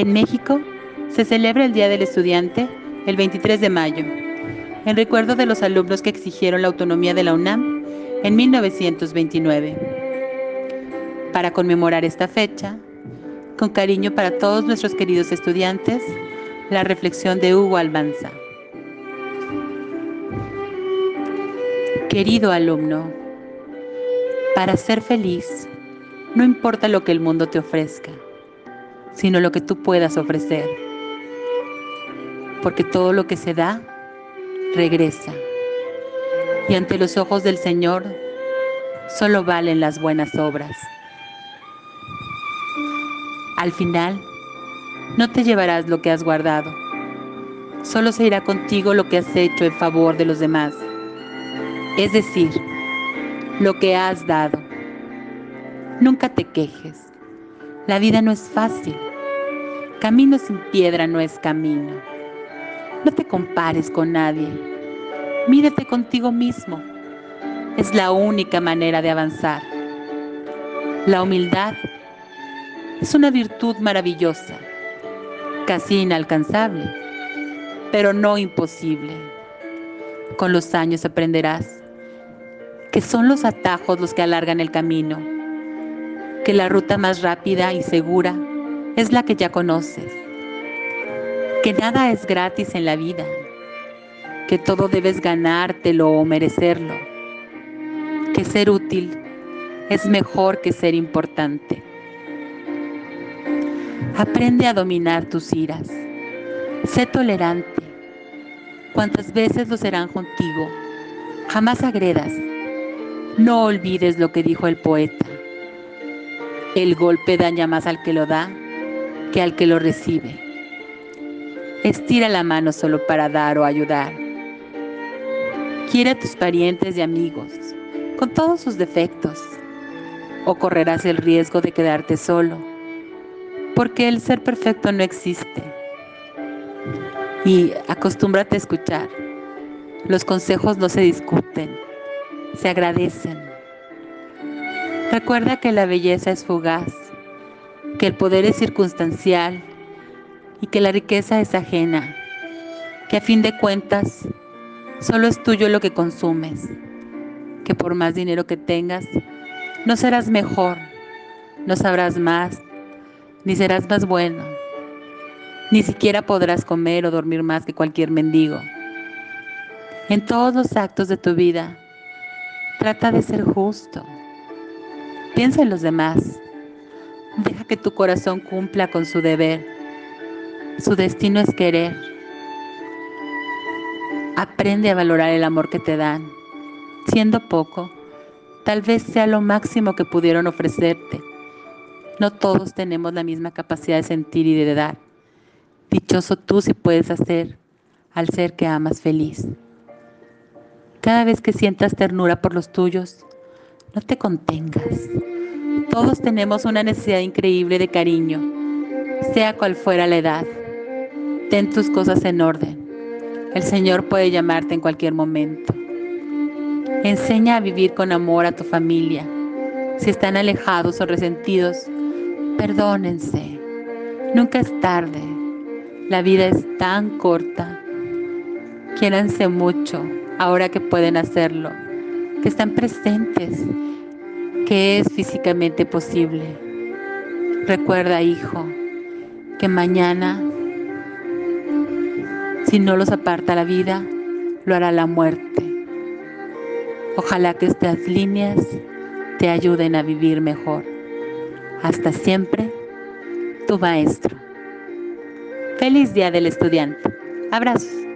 En México se celebra el Día del Estudiante el 23 de mayo, en recuerdo de los alumnos que exigieron la autonomía de la UNAM en 1929. Para conmemorar esta fecha, con cariño para todos nuestros queridos estudiantes, la reflexión de Hugo Almanza. Querido alumno, para ser feliz, no importa lo que el mundo te ofrezca, sino lo que tú puedas ofrecer. Porque todo lo que se da, regresa. Y ante los ojos del Señor, solo valen las buenas obras. Al final, no te llevarás lo que has guardado. Solo se irá contigo lo que has hecho en favor de los demás. Es decir, lo que has dado. Nunca te quejes. La vida no es fácil. Camino sin piedra no es camino. No te compares con nadie. Mírate contigo mismo. Es la única manera de avanzar. La humildad es una virtud maravillosa, casi inalcanzable, pero no imposible. Con los años aprenderás que son los atajos los que alargan el camino, que la ruta más rápida y segura es la que ya conoces, que nada es gratis en la vida, que todo debes ganártelo o merecerlo, que ser útil es mejor que ser importante. Aprende a dominar tus iras. Sé tolerante. Cuantas veces lo serán contigo. Jamás agredas. No olvides lo que dijo el poeta. El golpe daña más al que lo da que al que lo recibe. Estira la mano solo para dar o ayudar. Quiere a tus parientes y amigos, con todos sus defectos, o correrás el riesgo de quedarte solo, porque el ser perfecto no existe. Y acostúmbrate a escuchar. Los consejos no se discuten, se agradecen. Recuerda que la belleza es fugaz, que el poder es circunstancial y que la riqueza es ajena, que a fin de cuentas solo es tuyo lo que consumes, que por más dinero que tengas, no serás mejor, no sabrás más, ni serás más bueno, ni siquiera podrás comer o dormir más que cualquier mendigo. En todos los actos de tu vida, trata de ser justo Piensa en los demás. Que tu corazón cumpla con su deber. Su destino es querer. Aprende a valorar el amor que te dan. Siendo poco, tal vez sea lo máximo que pudieron ofrecerte. No todos tenemos la misma capacidad de sentir y de dar. Dichoso tú si puedes hacer al ser que amas feliz. Cada vez que sientas ternura por los tuyos, no te contengas. Todos tenemos una necesidad increíble de cariño, sea cual fuera la edad. Ten tus cosas en orden. El Señor puede llamarte en cualquier momento. Enseña a vivir con amor a tu familia. Si están alejados o resentidos, perdónense. Nunca es tarde. La vida es tan corta. Quiéranse mucho ahora que pueden hacerlo que están presentes, que es físicamente posible. Recuerda, hijo, que mañana, si no los aparta la vida, lo hará la muerte. Ojalá que estas líneas te ayuden a vivir mejor. Hasta siempre, tu maestro. Feliz Día del Estudiante. Abrazos.